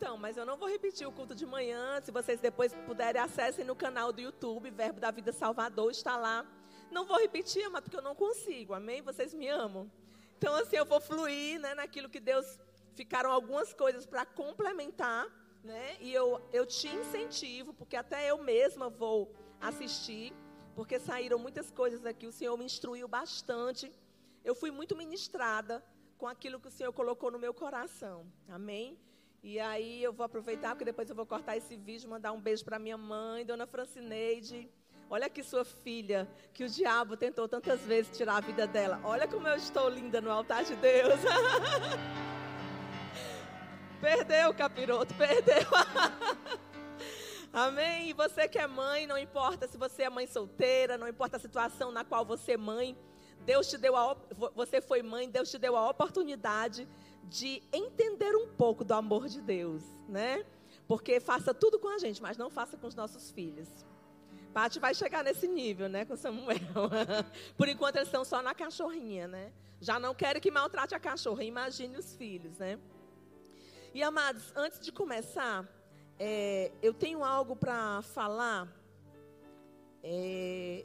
Então, mas eu não vou repetir o culto de manhã. Se vocês depois puderem, acessem no canal do YouTube, Verbo da Vida Salvador, está lá. Não vou repetir, mas porque eu não consigo, amém? Vocês me amam. Então, assim, eu vou fluir né, naquilo que Deus. Ficaram algumas coisas para complementar, né? E eu, eu te incentivo, porque até eu mesma vou assistir, porque saíram muitas coisas aqui. O Senhor me instruiu bastante. Eu fui muito ministrada com aquilo que o Senhor colocou no meu coração, amém? E aí eu vou aproveitar, porque depois eu vou cortar esse vídeo, mandar um beijo para minha mãe, dona Francineide. Olha aqui sua filha, que o diabo tentou tantas vezes tirar a vida dela. Olha como eu estou linda no altar de Deus. perdeu, capiroto, perdeu. Amém? E você que é mãe, não importa se você é mãe solteira, não importa a situação na qual você é mãe, Deus te deu a, você foi mãe, Deus te deu a oportunidade de entender um pouco do amor de Deus, né? Porque faça tudo com a gente, mas não faça com os nossos filhos. Pati vai chegar nesse nível, né, com Samuel. Por enquanto eles estão só na cachorrinha, né? Já não querem que maltrate a cachorra, imagine os filhos, né? E amados, antes de começar, é, eu tenho algo para falar. É,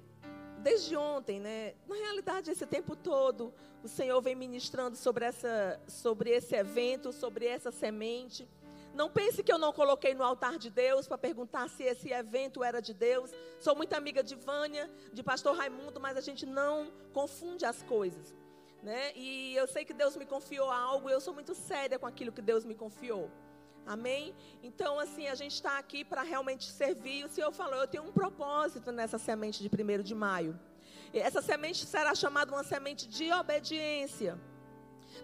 desde ontem, né? Na realidade, esse tempo todo, o Senhor vem ministrando sobre, essa, sobre esse evento, sobre essa semente. Não pense que eu não coloquei no altar de Deus para perguntar se esse evento era de Deus. Sou muito amiga de Vânia, de pastor Raimundo, mas a gente não confunde as coisas. Né? E eu sei que Deus me confiou algo eu sou muito séria com aquilo que Deus me confiou. Amém? Então, assim, a gente está aqui para realmente servir. O Senhor falou: eu tenho um propósito nessa semente de 1 de maio. Essa semente será chamada uma semente de obediência.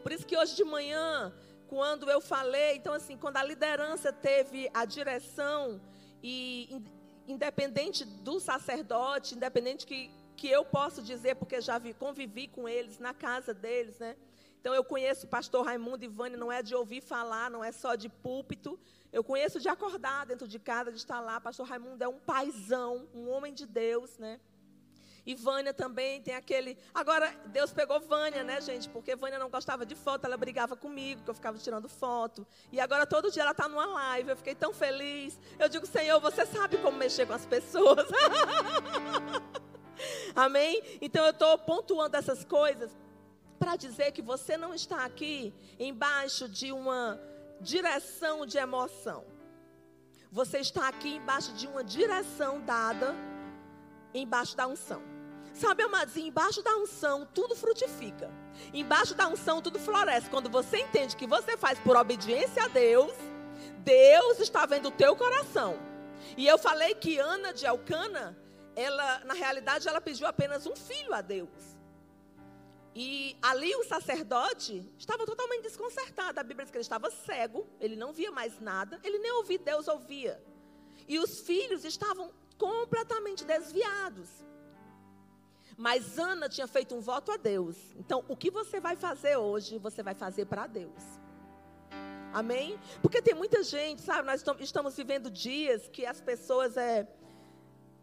Por isso que hoje de manhã, quando eu falei, então assim, quando a liderança teve a direção e independente do sacerdote, independente que, que eu posso dizer, porque já vi, convivi com eles na casa deles, né? Então eu conheço o pastor Raimundo e Vânia, não é de ouvir falar, não é só de púlpito. Eu conheço de acordar dentro de casa, de estar lá. Pastor Raimundo é um paizão, um homem de Deus, né? E Vânia também tem aquele. Agora, Deus pegou Vânia, né, gente? Porque Vânia não gostava de foto, ela brigava comigo, que eu ficava tirando foto. E agora todo dia ela está numa live, eu fiquei tão feliz. Eu digo, Senhor, você sabe como mexer com as pessoas. Amém? Então eu estou pontuando essas coisas para dizer que você não está aqui embaixo de uma direção de emoção. Você está aqui embaixo de uma direção dada embaixo da unção. Sabe, amados, embaixo da unção tudo frutifica. Embaixo da unção tudo floresce. Quando você entende que você faz por obediência a Deus, Deus está vendo o teu coração. E eu falei que Ana de Elcana, ela, na realidade, ela pediu apenas um filho a Deus. E ali o sacerdote estava totalmente desconcertado. A Bíblia diz que ele estava cego, ele não via mais nada, ele nem ouvia, Deus ouvia. E os filhos estavam completamente desviados. Mas Ana tinha feito um voto a Deus. Então, o que você vai fazer hoje, você vai fazer para Deus. Amém? Porque tem muita gente, sabe? Nós estamos vivendo dias que as pessoas é,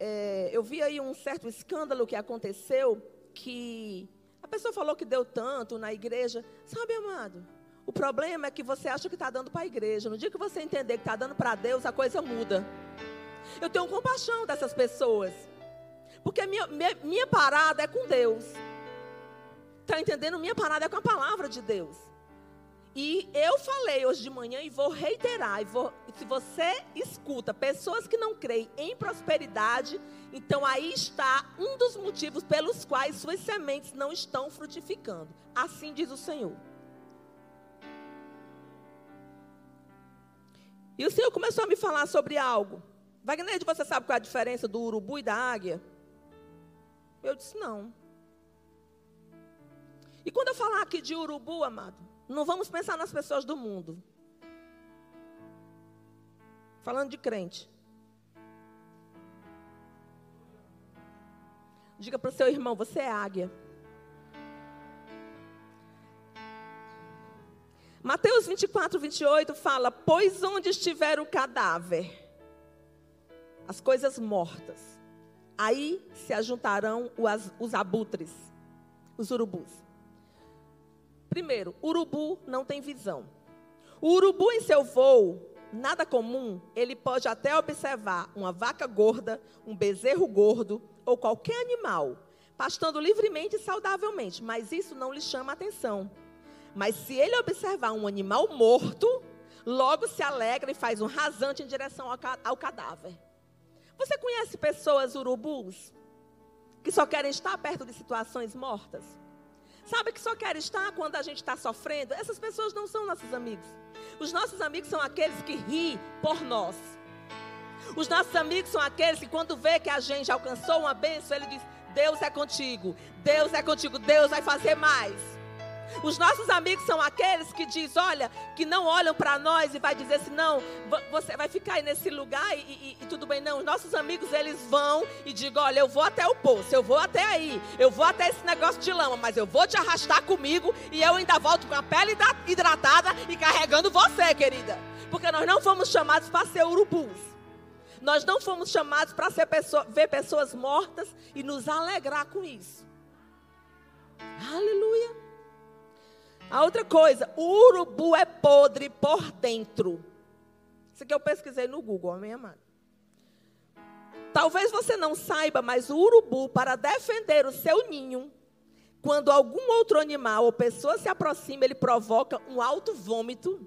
é, eu vi aí um certo escândalo que aconteceu que a pessoa falou que deu tanto na igreja. Sabe, amado? O problema é que você acha que está dando para a igreja. No dia que você entender que está dando para Deus, a coisa muda. Eu tenho compaixão dessas pessoas. Porque minha, minha, minha parada é com Deus. Está entendendo? Minha parada é com a palavra de Deus. E eu falei hoje de manhã e vou reiterar. E vou, se você escuta pessoas que não creem em prosperidade, então aí está um dos motivos pelos quais suas sementes não estão frutificando. Assim diz o Senhor. E o Senhor começou a me falar sobre algo. Wagner, você sabe qual é a diferença do urubu e da águia? Eu disse, não. E quando eu falar aqui de urubu, amado, não vamos pensar nas pessoas do mundo. Falando de crente. Diga para o seu irmão, você é águia. Mateus 24, 28 fala: Pois onde estiver o cadáver, as coisas mortas. Aí se ajuntarão os, abutres, os urubus. Primeiro, urubu não tem visão. O urubu em seu voo, nada comum, ele pode até observar uma vaca gorda, um bezerro gordo ou qualquer animal pastando livremente e saudavelmente, mas isso não lhe chama atenção. Mas se ele observar um animal morto, logo se alegra e faz um rasante em direção ao cadáver. Você conhece pessoas urubus que só querem estar perto de situações mortas? Sabe que só querem estar quando a gente está sofrendo? Essas pessoas não são nossos amigos. Os nossos amigos são aqueles que riem por nós. Os nossos amigos são aqueles que, quando vê que a gente alcançou uma bênção, ele diz: Deus é contigo, Deus é contigo, Deus vai fazer mais. Os nossos amigos são aqueles que diz, olha, que não olham para nós e vai dizer assim, não, você vai ficar aí nesse lugar e, e, e, tudo bem, não. Os nossos amigos eles vão e digam, olha, eu vou até o poço, eu vou até aí, eu vou até esse negócio de lama, mas eu vou te arrastar comigo e eu ainda volto com a pele hidratada e carregando você, querida, porque nós não fomos chamados para ser urubus. Nós não fomos chamados para pessoa, ver pessoas mortas e nos alegrar com isso. Aleluia. A outra coisa, o urubu é podre por dentro. Isso aqui eu pesquisei no Google, amém, amado? Talvez você não saiba, mas o urubu, para defender o seu ninho, quando algum outro animal ou pessoa se aproxima, ele provoca um alto vômito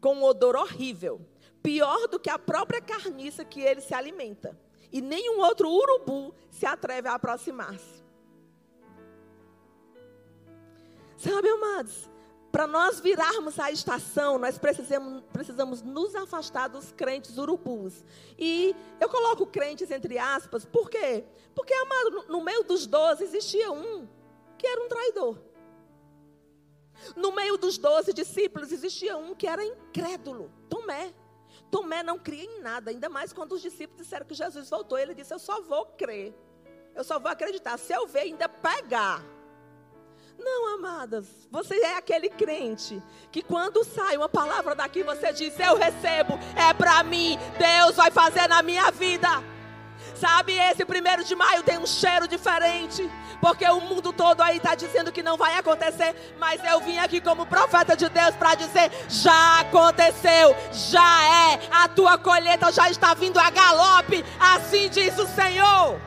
com um odor horrível pior do que a própria carniça que ele se alimenta. E nenhum outro urubu se atreve a aproximar-se. Sabe, amados, para nós virarmos a estação, nós precisamos, precisamos nos afastar dos crentes urubus. E eu coloco crentes entre aspas, por quê? Porque, amado, no, meio dos doze existia um que era um traidor. No meio dos doze discípulos existia um que era incrédulo, Tomé. Tomé não cria em nada, ainda mais quando os discípulos disseram que Jesus voltou. Ele disse: Eu só vou crer, eu só vou acreditar. Se eu ver, ainda pegar. Não, amadas, você é aquele crente que quando sai uma palavra daqui, você diz: Eu recebo, é para mim, Deus vai fazer na minha vida. Sabe, esse primeiro de maio tem um cheiro diferente. Porque o mundo todo aí está dizendo que não vai acontecer. Mas eu vim aqui como profeta de Deus para dizer: já aconteceu, já é. A tua colheita já está vindo a galope. Assim diz o Senhor.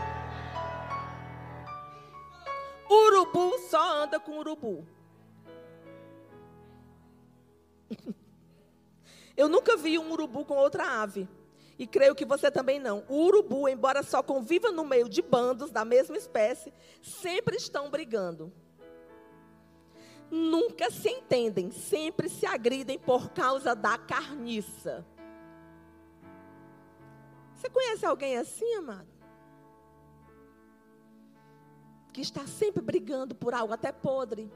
Urubu só anda com urubu. Eu nunca vi um urubu com outra ave. E creio que você também não. O urubu, embora só conviva no meio de bandos da mesma espécie, sempre estão brigando. Nunca se entendem, sempre se agridem por causa da carniça. Você conhece alguém assim, amado? Que está sempre brigando por algo, até podre.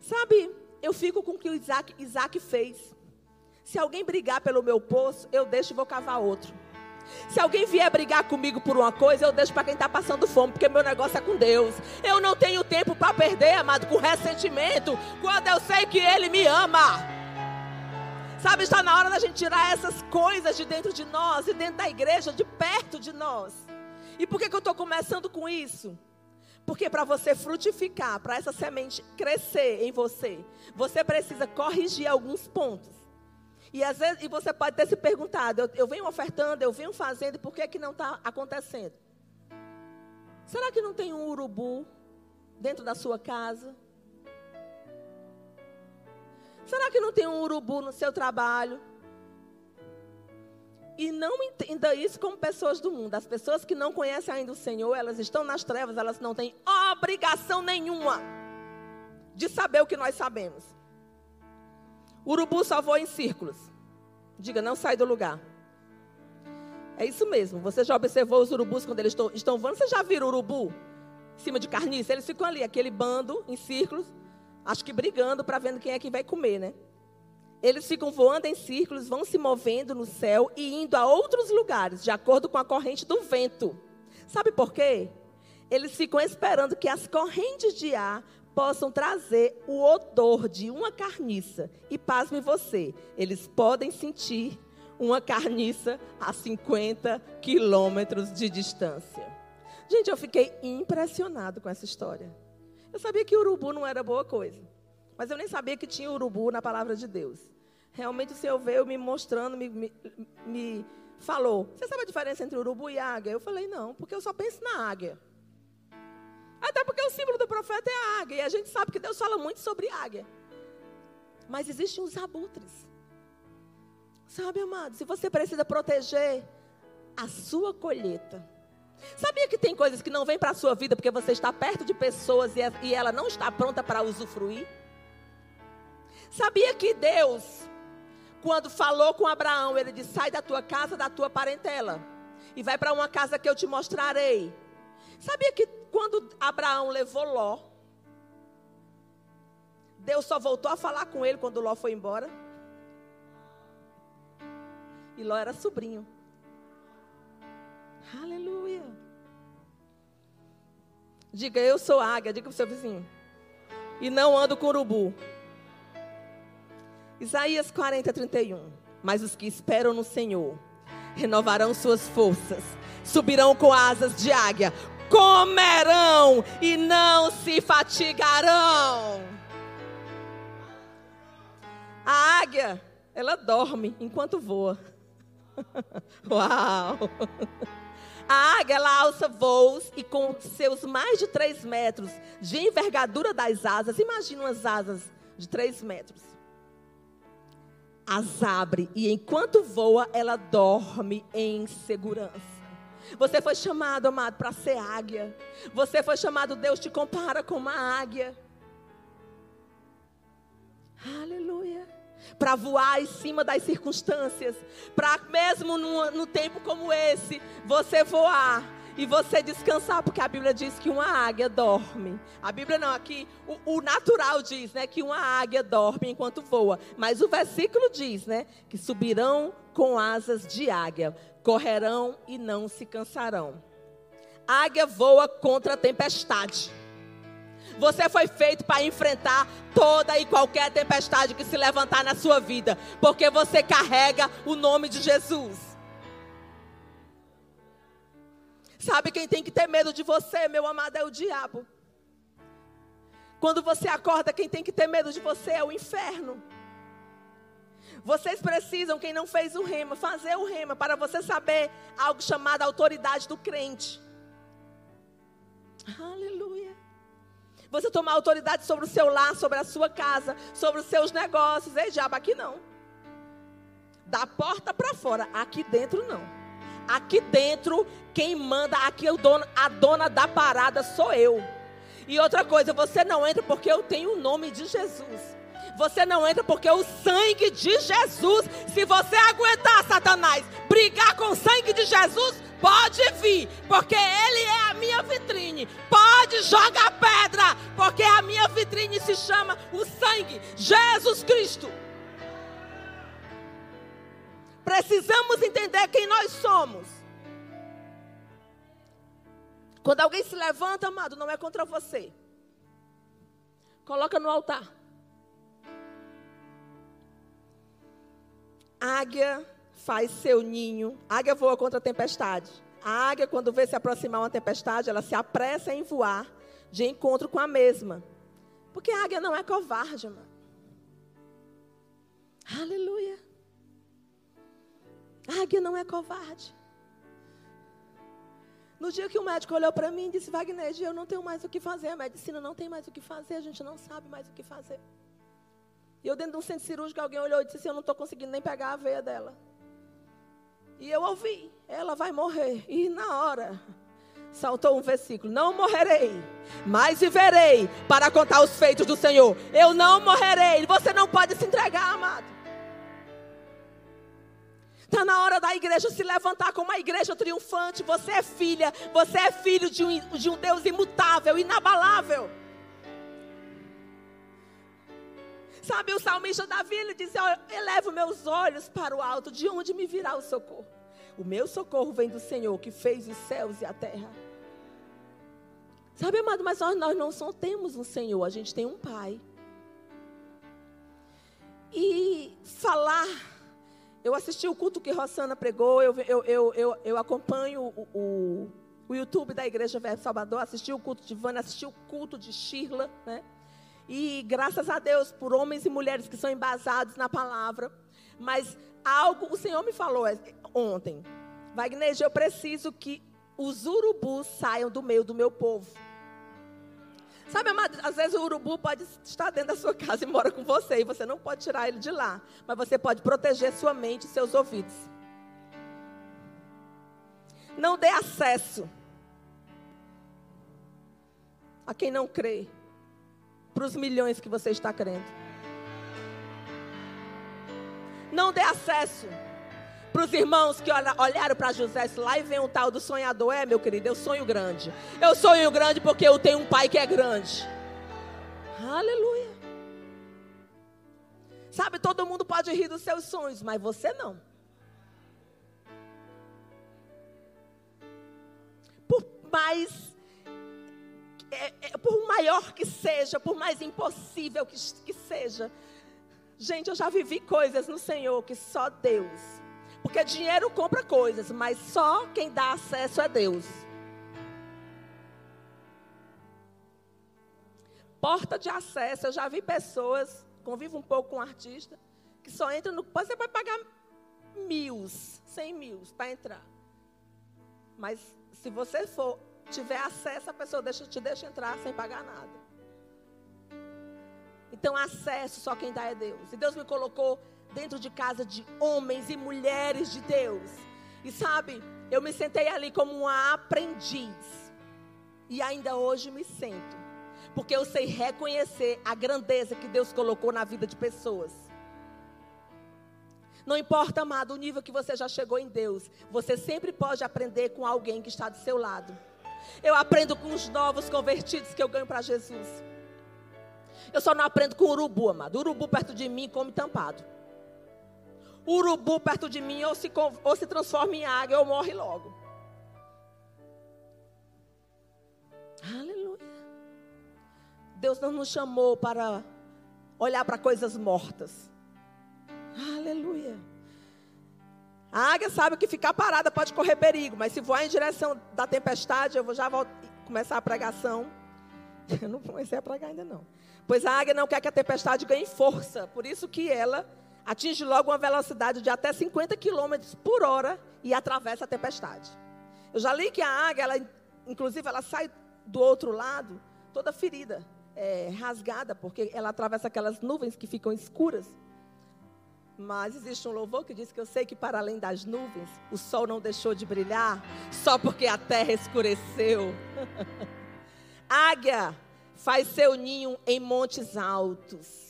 Sabe, eu fico com o que o Isaac, Isaac fez. Se alguém brigar pelo meu poço, eu deixo e vou cavar outro. Se alguém vier brigar comigo por uma coisa, eu deixo para quem está passando fome, porque meu negócio é com Deus. Eu não tenho tempo para perder, amado, com ressentimento, quando eu sei que Ele me ama. Sabe, está na hora da gente tirar essas coisas de dentro de nós e dentro da igreja, de perto de nós. E por que, que eu estou começando com isso? Porque para você frutificar, para essa semente crescer em você, você precisa corrigir alguns pontos. E às vezes e você pode ter se perguntado, eu, eu venho ofertando, eu venho fazendo, e por que, que não está acontecendo? Será que não tem um urubu dentro da sua casa? Será que não tem um urubu no seu trabalho? E não entenda isso como pessoas do mundo. As pessoas que não conhecem ainda o Senhor, elas estão nas trevas, elas não têm obrigação nenhuma de saber o que nós sabemos. O urubu só voa em círculos. Diga, não sai do lugar. É isso mesmo. Você já observou os urubus quando eles estão, estão voando? Você já viu urubu em cima de carniça? Eles ficam ali, aquele bando em círculos, acho que brigando para ver quem é que vai comer, né? Eles ficam voando em círculos, vão se movendo no céu e indo a outros lugares, de acordo com a corrente do vento. Sabe por quê? Eles ficam esperando que as correntes de ar possam trazer o odor de uma carniça. E pasme você, eles podem sentir uma carniça a 50 quilômetros de distância. Gente, eu fiquei impressionado com essa história. Eu sabia que urubu não era boa coisa. Mas eu nem sabia que tinha urubu na palavra de Deus. realmente o Senhor veio me mostrando, me, me, me falou: Você sabe a diferença entre urubu e águia? Eu falei: Não, porque eu só penso na águia. Até porque o símbolo do profeta é a águia. E a gente sabe que Deus fala muito sobre águia. Mas existem os abutres. Sabe, amado, se você precisa proteger a sua colheita. Sabia que tem coisas que não vêm para a sua vida porque você está perto de pessoas e é, ela não está pronta para usufruir? Sabia que Deus, quando falou com Abraão, ele disse: sai da tua casa, da tua parentela, e vai para uma casa que eu te mostrarei. Sabia que quando Abraão levou Ló, Deus só voltou a falar com ele quando Ló foi embora? E Ló era sobrinho. Aleluia. Diga, eu sou águia. Diga para o seu vizinho. E não ando com urubu. Isaías 40, 31. Mas os que esperam no Senhor renovarão suas forças, subirão com asas de águia, comerão e não se fatigarão. A águia, ela dorme enquanto voa. Uau! A águia, ela alça voos e com seus mais de 3 metros de envergadura das asas, imagina umas asas de 3 metros. As abre e enquanto voa, ela dorme em segurança. Você foi chamado, amado, para ser águia. Você foi chamado, Deus te compara com uma águia. Aleluia para voar em cima das circunstâncias, para mesmo no, no tempo como esse, você voar e você descansar, porque a Bíblia diz que uma águia dorme. A Bíblia não, aqui o, o, natural diz, né, que uma águia dorme enquanto voa, mas o versículo diz, né, que subirão com asas de águia, correrão e não se cansarão. Águia voa contra a tempestade. Você foi feito para enfrentar toda e qualquer tempestade que se levantar na sua vida, porque você carrega o nome de Jesus. Sabe quem tem que ter medo de você, meu amado, é o diabo. Quando você acorda, quem tem que ter medo de você é o inferno. Vocês precisam, quem não fez o rema, fazer o rema para você saber algo chamado autoridade do crente. Aleluia. Você tomar autoridade sobre o seu lar, sobre a sua casa, sobre os seus negócios. Ei, diabo, aqui não. Da porta para fora, aqui dentro não. Aqui dentro, quem manda, aqui o dono, a dona da parada sou eu. E outra coisa, você não entra porque eu tenho o nome de Jesus. Você não entra porque o sangue de Jesus, se você aguentar, Satanás, brigar com o sangue de Jesus, Pode vir, porque ele é a minha vitrine. Pode jogar pedra, porque a minha vitrine se chama o sangue, Jesus Cristo. Precisamos entender quem nós somos. Quando alguém se levanta, amado, não é contra você. Coloca no altar. Águia faz seu ninho. Águia voa contra a tempestade. A águia, quando vê se aproximar uma tempestade, ela se apressa em voar de encontro com a mesma. Porque a águia não é covarde, mano. Aleluia. A águia não é covarde. No dia que o médico olhou para mim e disse, Wagner, eu não tenho mais o que fazer. A medicina não tem mais o que fazer, a gente não sabe mais o que fazer. E eu dentro de um centro cirúrgico, alguém olhou e disse assim, eu não estou conseguindo nem pegar a veia dela. E eu ouvi, ela vai morrer. E na hora, saltou um versículo: Não morrerei, mas viverei para contar os feitos do Senhor. Eu não morrerei. Você não pode se entregar, amado. Está na hora da igreja se levantar como uma igreja triunfante. Você é filha, você é filho de um, de um Deus imutável, inabalável. Sabe, o salmista Davi, ele diz: Elevo meus olhos para o alto, de onde me virá o socorro? O meu socorro vem do Senhor, que fez os céus e a terra. Sabe, amado, mas nós, nós não só temos um Senhor, a gente tem um Pai. E falar, eu assisti o culto que Rossana pregou, eu, eu, eu, eu, eu acompanho o, o, o YouTube da Igreja Verbo Salvador, assisti o culto de Vânia, assisti o culto de Shirla, né? E graças a Deus por homens e mulheres que são embasados na palavra. Mas algo o Senhor me falou ontem. Wagner, eu preciso que os urubus saiam do meio do meu povo. Sabe, amado, às vezes o urubu pode estar dentro da sua casa e mora com você, e você não pode tirar ele de lá. Mas você pode proteger sua mente e seus ouvidos. Não dê acesso a quem não crê para os milhões que você está crendo. Não dê acesso para os irmãos que olharam para José lá e vem o tal do sonhador. É, meu querido, eu sonho grande. Eu sonho grande porque eu tenho um pai que é grande. Aleluia. Sabe, todo mundo pode rir dos seus sonhos, mas você não. Por mais é, é, por maior que seja, por mais impossível que, que seja. Gente, eu já vivi coisas no Senhor que só Deus. Porque dinheiro compra coisas, mas só quem dá acesso é Deus. Porta de acesso, eu já vi pessoas, convivo um pouco com um artista, que só entra no. Você vai pagar mil, cem mil para entrar. Mas se você for tiver acesso, a pessoa deixa, te deixa entrar sem pagar nada. Então, acesso só quem dá é Deus. E Deus me colocou dentro de casa de homens e mulheres de Deus. E sabe, eu me sentei ali como uma aprendiz. E ainda hoje me sento. Porque eu sei reconhecer a grandeza que Deus colocou na vida de pessoas. Não importa, amado, o nível que você já chegou em Deus. Você sempre pode aprender com alguém que está do seu lado. Eu aprendo com os novos convertidos que eu ganho para Jesus. Eu só não aprendo com urubu, amado. Urubu perto de mim come tampado. Urubu perto de mim ou se, ou se transforma em águia ou morre logo. Aleluia. Deus não nos chamou para olhar para coisas mortas. Aleluia. A águia sabe que ficar parada pode correr perigo, mas se voar em direção da tempestade, eu vou já começar a pregação. Eu não comecei a pregar ainda não. Pois a águia não quer que a tempestade ganhe força, por isso que ela atinge logo uma velocidade de até 50 km por hora e atravessa a tempestade. Eu já li que a águia, ela, inclusive, ela sai do outro lado toda ferida, é, rasgada, porque ela atravessa aquelas nuvens que ficam escuras. Mas existe um louvor que diz que eu sei que para além das nuvens, o sol não deixou de brilhar, só porque a terra escureceu. Águia faz seu ninho em montes altos.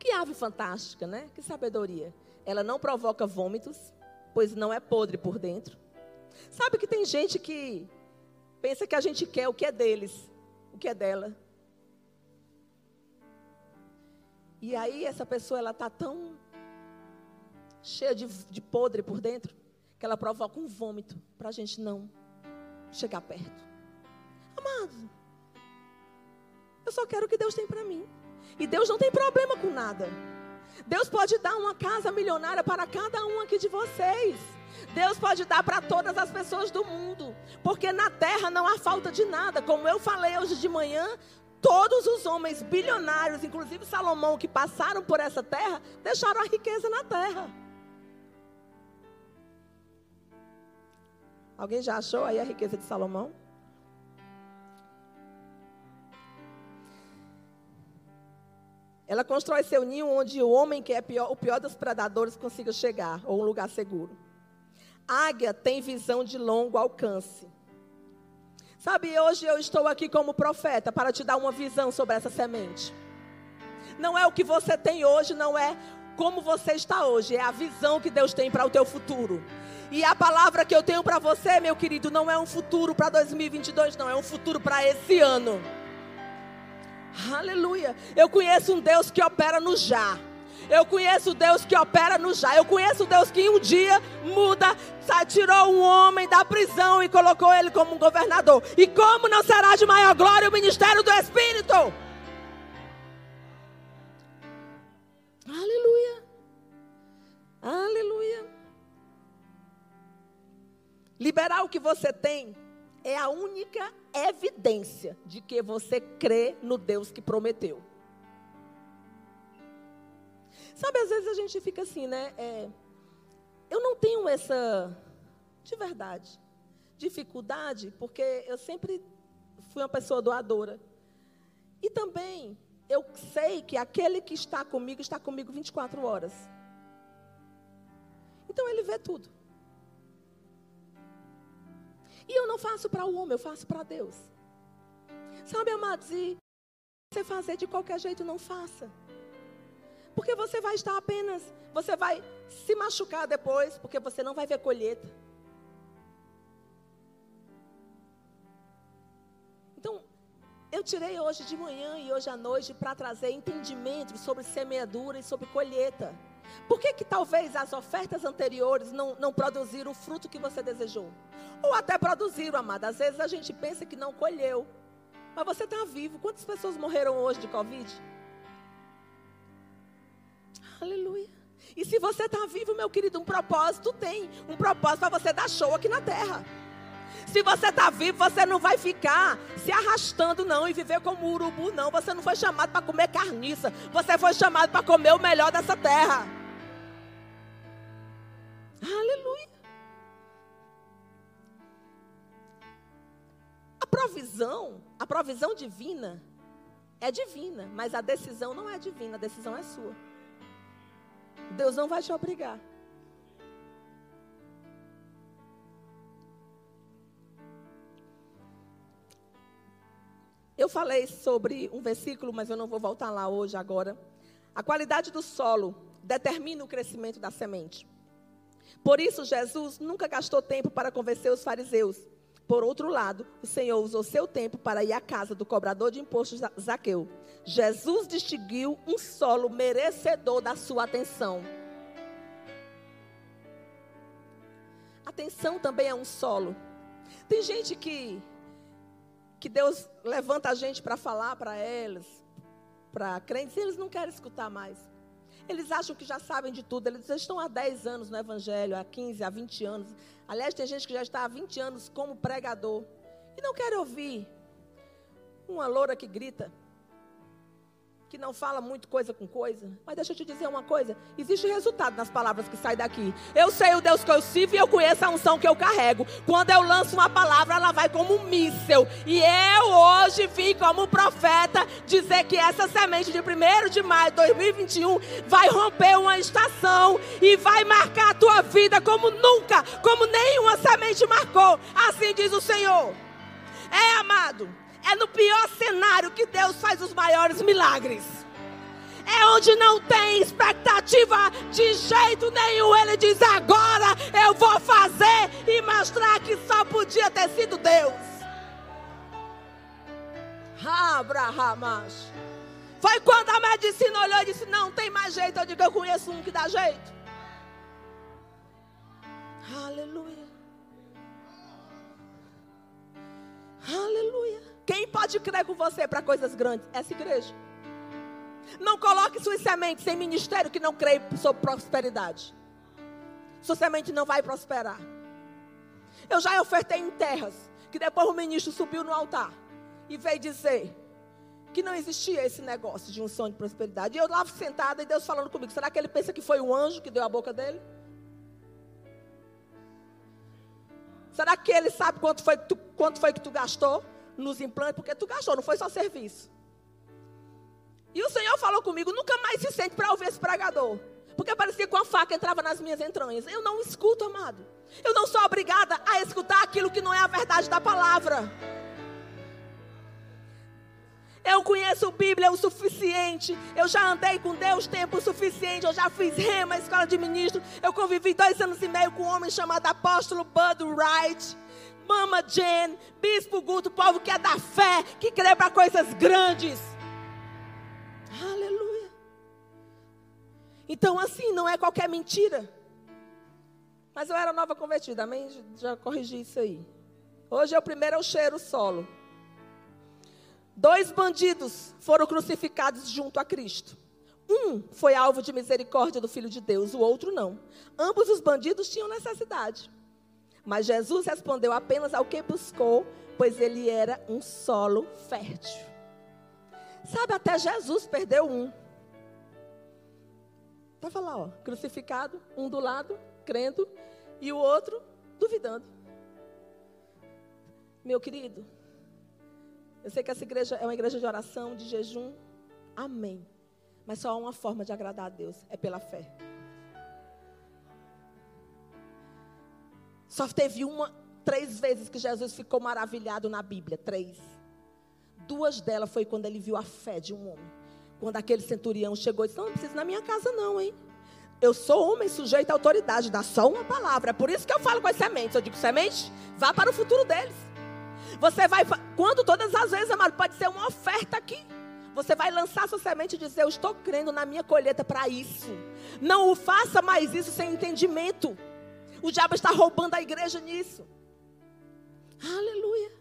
Que ave fantástica, né? Que sabedoria. Ela não provoca vômitos, pois não é podre por dentro. Sabe que tem gente que pensa que a gente quer o que é deles, o que é dela. E aí essa pessoa ela tá tão cheia de, de podre por dentro, que ela provoca um vômito para a gente não chegar perto. Amado, eu só quero o que Deus tem para mim. E Deus não tem problema com nada. Deus pode dar uma casa milionária para cada um aqui de vocês. Deus pode dar para todas as pessoas do mundo. Porque na terra não há falta de nada. Como eu falei hoje de manhã, todos os homens bilionários, inclusive Salomão, que passaram por essa terra, deixaram a riqueza na terra. Alguém já achou aí a riqueza de Salomão? Ela constrói seu ninho onde o homem que é pior, o pior dos predadores consiga chegar, ou um lugar seguro. Águia tem visão de longo alcance. Sabe, hoje eu estou aqui como profeta para te dar uma visão sobre essa semente. Não é o que você tem hoje, não é como você está hoje, é a visão que Deus tem para o teu futuro. E a palavra que eu tenho para você, meu querido, não é um futuro para 2022, não, é um futuro para esse ano. Aleluia. Eu conheço um Deus que opera no já. Eu conheço Deus que opera no já. Eu conheço Deus que um dia muda, tirou um homem da prisão e colocou ele como um governador. E como não será de maior glória o ministério do Espírito? Aleluia. Aleluia. Liberar o que você tem é a única evidência de que você crê no Deus que prometeu. Sabe, às vezes a gente fica assim, né? É, eu não tenho essa, de verdade, dificuldade, porque eu sempre fui uma pessoa doadora. E também eu sei que aquele que está comigo está comigo 24 horas. Então ele vê tudo. E eu não faço para o homem, eu faço para Deus. Sabe, amados, e você fazer de qualquer jeito, não faça. Porque você vai estar apenas, você vai se machucar depois, porque você não vai ver colheita. Então, eu tirei hoje de manhã e hoje à noite para trazer entendimento sobre semeadura e sobre colheita. Por que, que talvez as ofertas anteriores não, não produziram o fruto que você desejou? Ou até produziram, amada. Às vezes a gente pensa que não colheu. Mas você está vivo. Quantas pessoas morreram hoje de Covid? Aleluia. E se você está vivo, meu querido, um propósito tem. Um propósito para você dar show aqui na terra. Se você está vivo, você não vai ficar se arrastando, não, e viver como urubu, não. Você não foi chamado para comer carniça. Você foi chamado para comer o melhor dessa terra. Aleluia. A provisão, a provisão divina é divina, mas a decisão não é divina, a decisão é sua. Deus não vai te obrigar. Eu falei sobre um versículo, mas eu não vou voltar lá hoje, agora. A qualidade do solo determina o crescimento da semente. Por isso, Jesus nunca gastou tempo para convencer os fariseus. Por outro lado, o Senhor usou seu tempo para ir à casa do cobrador de impostos Zaqueu. Jesus distinguiu um solo merecedor da sua atenção. Atenção também é um solo. Tem gente que que Deus levanta a gente para falar para elas, para crentes, e eles não querem escutar mais. Eles acham que já sabem de tudo. Eles estão há 10 anos no Evangelho, há 15, há 20 anos. Aliás, tem gente que já está há 20 anos como pregador. E não quer ouvir uma loura que grita que não fala muito coisa com coisa. Mas deixa eu te dizer uma coisa: existe resultado nas palavras que saem daqui. Eu sei o Deus que eu sirvo e eu conheço a unção que eu carrego. Quando eu lanço uma palavra, ela vai como um míssel. E eu hoje vim como profeta dizer que essa semente de 1 de maio de 2021 vai romper uma estação e vai marcar a tua vida como nunca, como nenhuma semente marcou. Assim diz o Senhor. É, amado. É no pior cenário que Deus faz os maiores milagres. É onde não tem expectativa de jeito nenhum. Ele diz: agora eu vou fazer e mostrar que só podia ter sido Deus. Abrahamash. Foi quando a medicina olhou e disse: Não tem mais jeito. Eu digo: Eu conheço um que dá jeito. Aleluia. Aleluia. Quem pode crer com você para coisas grandes? Essa igreja. Não coloque suas sementes em ministério que não crê sobre prosperidade. Sua semente não vai prosperar. Eu já ofertei em terras que depois o ministro subiu no altar e veio dizer que não existia esse negócio de um sonho de prosperidade. E eu lá sentada e Deus falando comigo: será que ele pensa que foi o anjo que deu a boca dele? Será que ele sabe quanto foi, tu, quanto foi que tu gastou? Nos implantes, porque tu gastou, não foi só serviço. E o Senhor falou comigo, nunca mais se sente para ouvir esse pregador. Porque parecia que a faca entrava nas minhas entranhas. Eu não escuto, amado. Eu não sou obrigada a escutar aquilo que não é a verdade da palavra. Eu conheço Bíblia o suficiente. Eu já andei com Deus tempo suficiente. Eu já fiz rema, escola de ministro. Eu convivi dois anos e meio com um homem chamado Apóstolo Bud Wright. Mama Jen, Bispo Guto, povo que é da fé, que crê para coisas grandes. Aleluia. Então, assim, não é qualquer mentira. Mas eu era nova convertida, amém? Já corrigi isso aí. Hoje é o primeiro é o cheiro solo. Dois bandidos foram crucificados junto a Cristo. Um foi alvo de misericórdia do Filho de Deus, o outro não. Ambos os bandidos tinham necessidade. Mas Jesus respondeu apenas ao que buscou, pois ele era um solo fértil. Sabe, até Jesus perdeu um. Estava lá, ó, crucificado, um do lado, crendo, e o outro duvidando. Meu querido, eu sei que essa igreja é uma igreja de oração, de jejum. Amém. Mas só há uma forma de agradar a Deus: é pela fé. Só teve uma, três vezes que Jesus ficou maravilhado na Bíblia. Três. Duas delas foi quando ele viu a fé de um homem. Quando aquele centurião chegou e disse: Não, não precisa na minha casa, não, hein? Eu sou homem sujeito à autoridade, dá só uma palavra. É por isso que eu falo com as sementes. Eu digo, semente, vá para o futuro deles. Você vai, quando todas as vezes, amado, pode ser uma oferta aqui. Você vai lançar sua semente e dizer: Eu estou crendo na minha colheita para isso. Não o faça mais isso sem entendimento. O diabo está roubando a igreja nisso. Aleluia.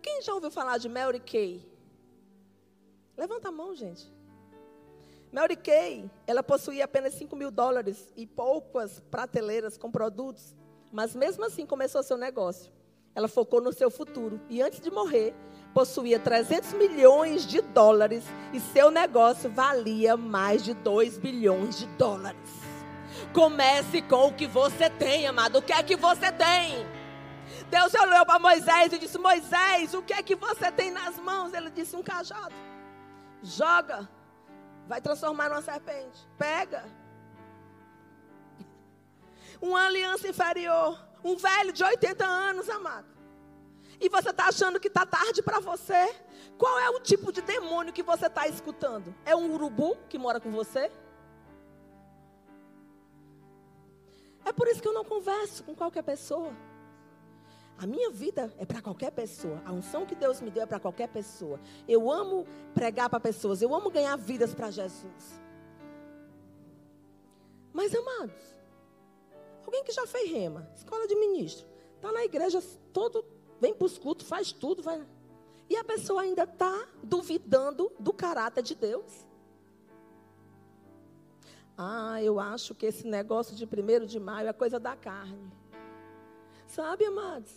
Quem já ouviu falar de Mary Kay? Levanta a mão, gente. Mary Kay, ela possuía apenas 5 mil dólares e poucas prateleiras com produtos. Mas mesmo assim começou seu negócio. Ela focou no seu futuro. E antes de morrer, possuía 300 milhões de dólares. E seu negócio valia mais de 2 bilhões de dólares. Comece com o que você tem, amado. O que é que você tem? Deus olhou para Moisés e disse: Moisés, o que é que você tem nas mãos? Ele disse: Um cajado. Joga. Vai transformar numa serpente. Pega. Uma aliança inferior. Um velho de 80 anos, amado. E você está achando que está tarde para você? Qual é o tipo de demônio que você está escutando? É um urubu que mora com você? É por isso que eu não converso com qualquer pessoa. A minha vida é para qualquer pessoa. A unção que Deus me deu é para qualquer pessoa. Eu amo pregar para pessoas. Eu amo ganhar vidas para Jesus. Mas, amados, alguém que já fez rema, escola de ministro, está na igreja todo, vem para os cultos, faz tudo, vai. E a pessoa ainda está duvidando do caráter de Deus. Ah, eu acho que esse negócio de primeiro de maio é coisa da carne. Sabe, amados?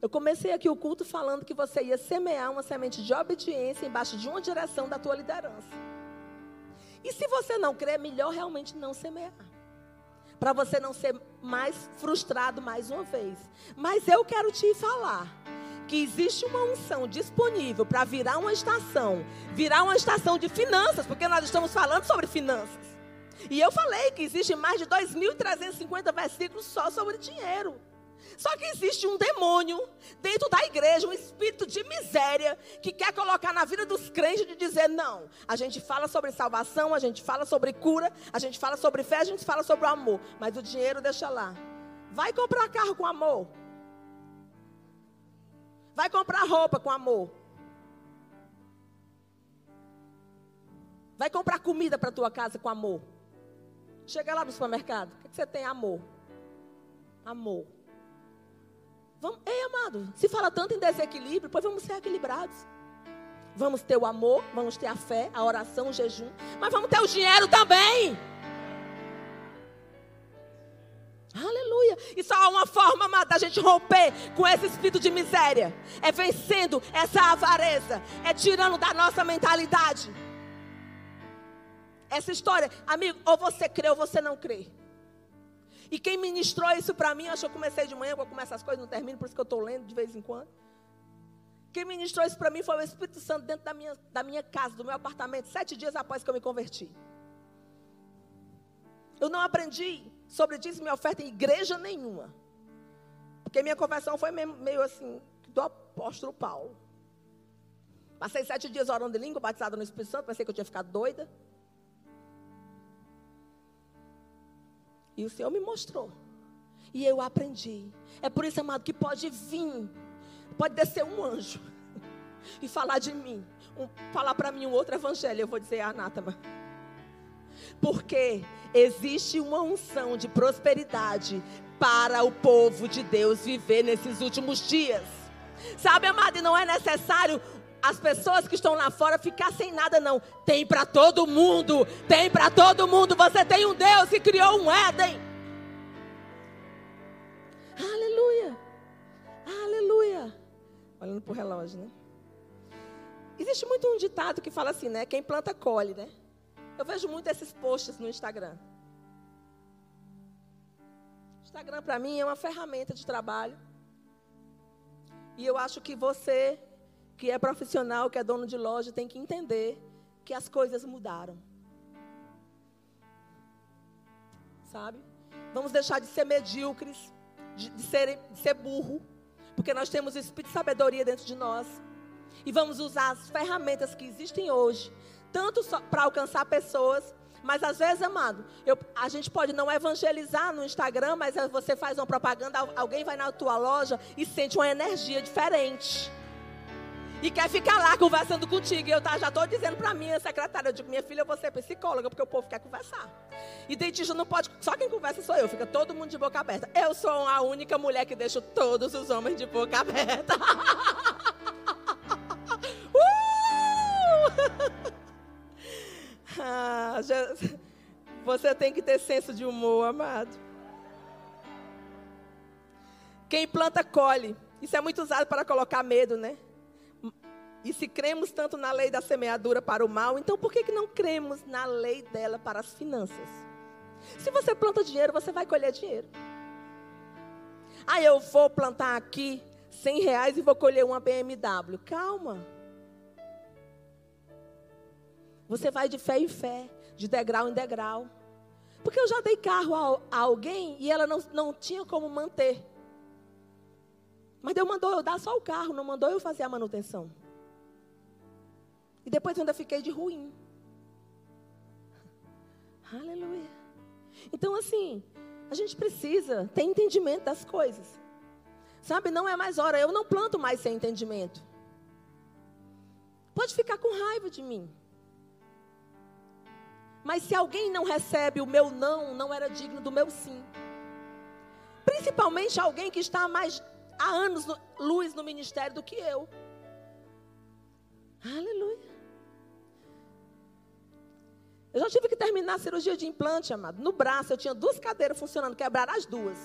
Eu comecei aqui o culto falando que você ia semear uma semente de obediência embaixo de uma direção da tua liderança. E se você não crê, é melhor realmente não semear. Para você não ser mais frustrado mais uma vez. Mas eu quero te falar que existe uma unção disponível para virar uma estação, virar uma estação de finanças, porque nós estamos falando sobre finanças. E eu falei que existe mais de 2.350 versículos só sobre dinheiro. Só que existe um demônio dentro da igreja, um espírito de miséria, que quer colocar na vida dos crentes de dizer: não, a gente fala sobre salvação, a gente fala sobre cura, a gente fala sobre fé, a gente fala sobre o amor, mas o dinheiro deixa lá. Vai comprar carro com amor. Vai comprar roupa com amor. Vai comprar comida para tua casa com amor. Chega lá no supermercado. O que, você tem? Amor. Amor. Vamos, ei, amado, se fala tanto em desequilíbrio, pois vamos ser equilibrados. Vamos ter o amor, vamos ter a fé, a oração, o jejum, mas vamos ter o dinheiro também. Aleluia. E só há uma forma, amado, da gente romper com esse espírito de miséria. É vencendo essa avareza. É tirando da nossa mentalidade. Essa história, amigo, ou você crê ou você não crê. E quem ministrou isso para mim, acho que eu comecei de manhã, eu começo as coisas, não termino, por isso que eu estou lendo de vez em quando. Quem ministrou isso para mim foi o Espírito Santo dentro da minha, da minha casa, do meu apartamento, sete dias após que eu me converti. Eu não aprendi sobre dízimo e oferta em igreja nenhuma. Porque minha conversão foi meio, meio assim, do apóstolo Paulo. Passei sete dias orando em língua, batizada no Espírito Santo, pensei que eu tinha ficado doida. E o Senhor me mostrou. E eu aprendi. É por isso, amado, que pode vir, pode descer um anjo e falar de mim, um, falar para mim um outro evangelho. Eu vou dizer, anátema. Porque existe uma unção de prosperidade para o povo de Deus viver nesses últimos dias. Sabe, amado, e não é necessário as pessoas que estão lá fora ficar sem nada, não. Tem para todo mundo, tem para todo mundo. Você tem um Deus que criou um Éden. Aleluia. Aleluia. Olhando para o relógio, né? Existe muito um ditado que fala assim, né? Quem planta, colhe, né? Eu vejo muito esses posts no Instagram. Instagram para mim é uma ferramenta de trabalho. E eu acho que você, que é profissional, que é dono de loja, tem que entender que as coisas mudaram. Sabe? Vamos deixar de ser medíocres, de, de, ser, de ser burro, porque nós temos o espírito de sabedoria dentro de nós. E vamos usar as ferramentas que existem hoje, tanto para alcançar pessoas, mas às vezes, amado, eu, a gente pode não evangelizar no Instagram, mas você faz uma propaganda, alguém vai na tua loja e sente uma energia diferente. E quer ficar lá conversando contigo. E eu tá, já estou dizendo para minha secretária, eu digo, minha filha, você é psicóloga, porque o povo quer conversar. E dentista não pode, só quem conversa sou eu, fica todo mundo de boca aberta. Eu sou a única mulher que deixa todos os homens de boca aberta. uh! Ah, você tem que ter senso de humor, amado. Quem planta, colhe. Isso é muito usado para colocar medo, né? E se cremos tanto na lei da semeadura para o mal, então por que, que não cremos na lei dela para as finanças? Se você planta dinheiro, você vai colher dinheiro. Ah, eu vou plantar aqui 100 reais e vou colher uma BMW. Calma. Você vai de fé em fé, de degrau em degrau. Porque eu já dei carro a, a alguém e ela não, não tinha como manter. Mas Deus mandou eu dar só o carro, não mandou eu fazer a manutenção. E depois ainda fiquei de ruim. Aleluia. Então, assim, a gente precisa ter entendimento das coisas. Sabe, não é mais hora. Eu não planto mais sem entendimento. Pode ficar com raiva de mim. Mas se alguém não recebe o meu não, não era digno do meu sim. Principalmente alguém que está há mais há anos no, luz no ministério do que eu. Aleluia. Eu já tive que terminar a cirurgia de implante, amado. No braço, eu tinha duas cadeiras funcionando, quebraram as duas.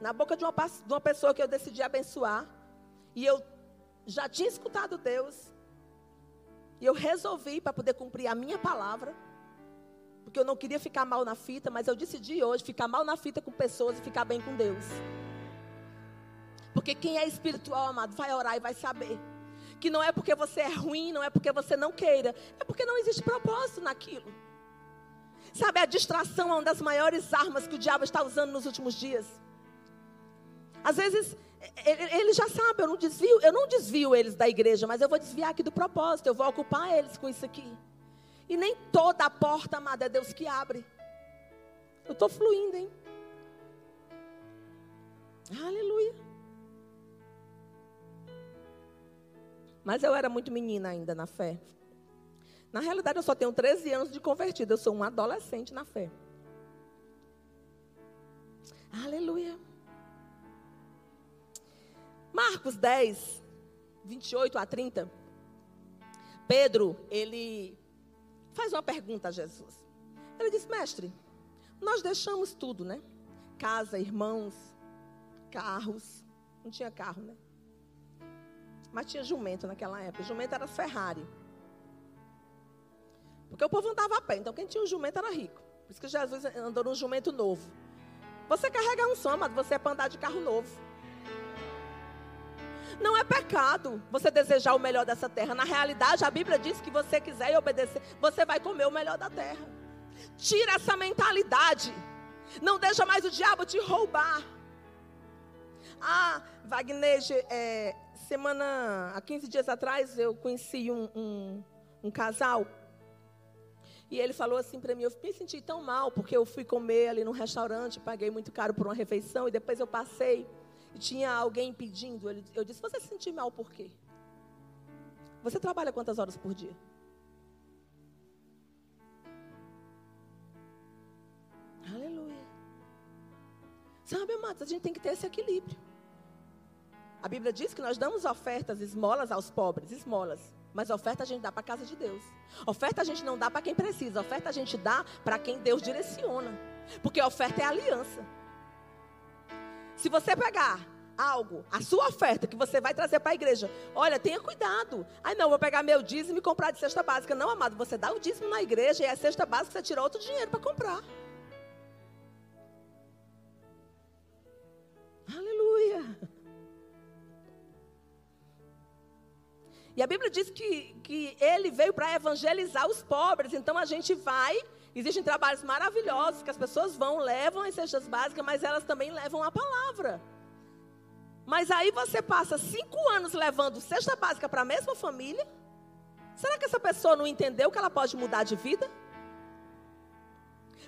Na boca de uma, de uma pessoa que eu decidi abençoar. E eu já tinha escutado Deus. E eu resolvi, para poder cumprir a minha palavra, porque eu não queria ficar mal na fita, mas eu decidi hoje ficar mal na fita com pessoas e ficar bem com Deus. Porque quem é espiritual, amado, vai orar e vai saber. Que não é porque você é ruim, não é porque você não queira, é porque não existe propósito naquilo. Sabe, a distração é uma das maiores armas que o diabo está usando nos últimos dias. Às vezes, ele já sabe, eu não desvio, eu não desvio eles da igreja, mas eu vou desviar aqui do propósito, eu vou ocupar eles com isso aqui. E nem toda a porta, amada, é Deus que abre. Eu estou fluindo, hein? Aleluia. Mas eu era muito menina ainda na fé. Na realidade, eu só tenho 13 anos de convertida. Eu sou um adolescente na fé. Aleluia. Marcos 10, 28 a 30. Pedro, ele faz uma pergunta a Jesus. Ele diz: Mestre, nós deixamos tudo, né? Casa, irmãos, carros. Não tinha carro, né? Mas tinha jumento naquela época. Jumento era Ferrari. Porque o povo andava a pé. Então quem tinha um jumento era rico. Por isso que Jesus andou num jumento novo. Você carrega um som, mas você é para andar de carro novo. Não é pecado você desejar o melhor dessa terra. Na realidade, a Bíblia diz que você quiser e obedecer, você vai comer o melhor da terra. Tira essa mentalidade. Não deixa mais o diabo te roubar. Ah, Wagner, é, semana, há 15 dias atrás, eu conheci um, um, um casal. E ele falou assim para mim, eu me senti tão mal, porque eu fui comer ali num restaurante, paguei muito caro por uma refeição, e depois eu passei e tinha alguém pedindo, eu disse: Você se sentiu mal por quê? Você trabalha quantas horas por dia? Aleluia. Sabe, amados, a gente tem que ter esse equilíbrio. A Bíblia diz que nós damos ofertas, esmolas aos pobres, esmolas. Mas oferta a gente dá para a casa de Deus. Oferta a gente não dá para quem precisa. Oferta a gente dá para quem Deus direciona. Porque oferta é aliança. Se você pegar algo, a sua oferta que você vai trazer para a igreja, olha, tenha cuidado. Ai, não, vou pegar meu dízimo e comprar de cesta básica. Não, amado, você dá o dízimo na igreja e a cesta básica você tira outro dinheiro para comprar. Aleluia. E a Bíblia diz que, que ele veio para evangelizar os pobres. Então a gente vai. Existem trabalhos maravilhosos que as pessoas vão, levam as cestas básicas, mas elas também levam a palavra. Mas aí você passa cinco anos levando cesta básica para a mesma família. Será que essa pessoa não entendeu que ela pode mudar de vida?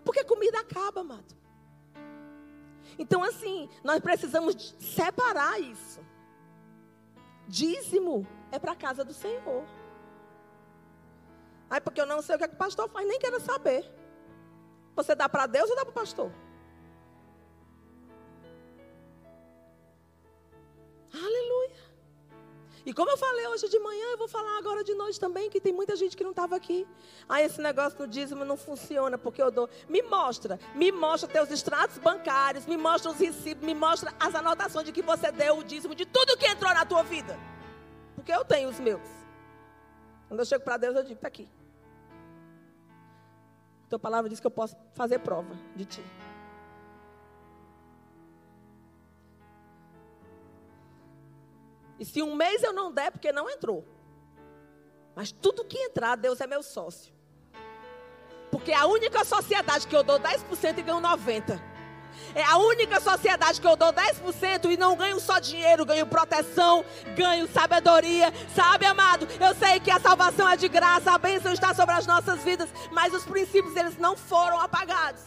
Porque comida acaba, amado. Então, assim, nós precisamos separar isso. Dízimo é para a casa do Senhor. Aí, porque eu não sei o que, é que o pastor faz, nem quero saber. Você dá para Deus ou dá para o pastor? Aleluia. E como eu falei hoje de manhã, eu vou falar agora de noite também, que tem muita gente que não estava aqui. Ah, esse negócio do dízimo não funciona, porque eu dou. Me mostra, me mostra teus extratos bancários, me mostra os recibos, me mostra as anotações de que você deu o dízimo de tudo que entrou na tua vida. Porque eu tenho os meus. Quando eu chego para Deus, eu digo, está aqui. Tua palavra diz que eu posso fazer prova de ti. E se um mês eu não der, porque não entrou. Mas tudo que entrar, Deus é meu sócio. Porque é a única sociedade que eu dou 10% e ganho 90%. É a única sociedade que eu dou 10% e não ganho só dinheiro, ganho proteção, ganho sabedoria. Sabe, amado? Eu sei que a salvação é de graça, a bênção está sobre as nossas vidas, mas os princípios eles não foram apagados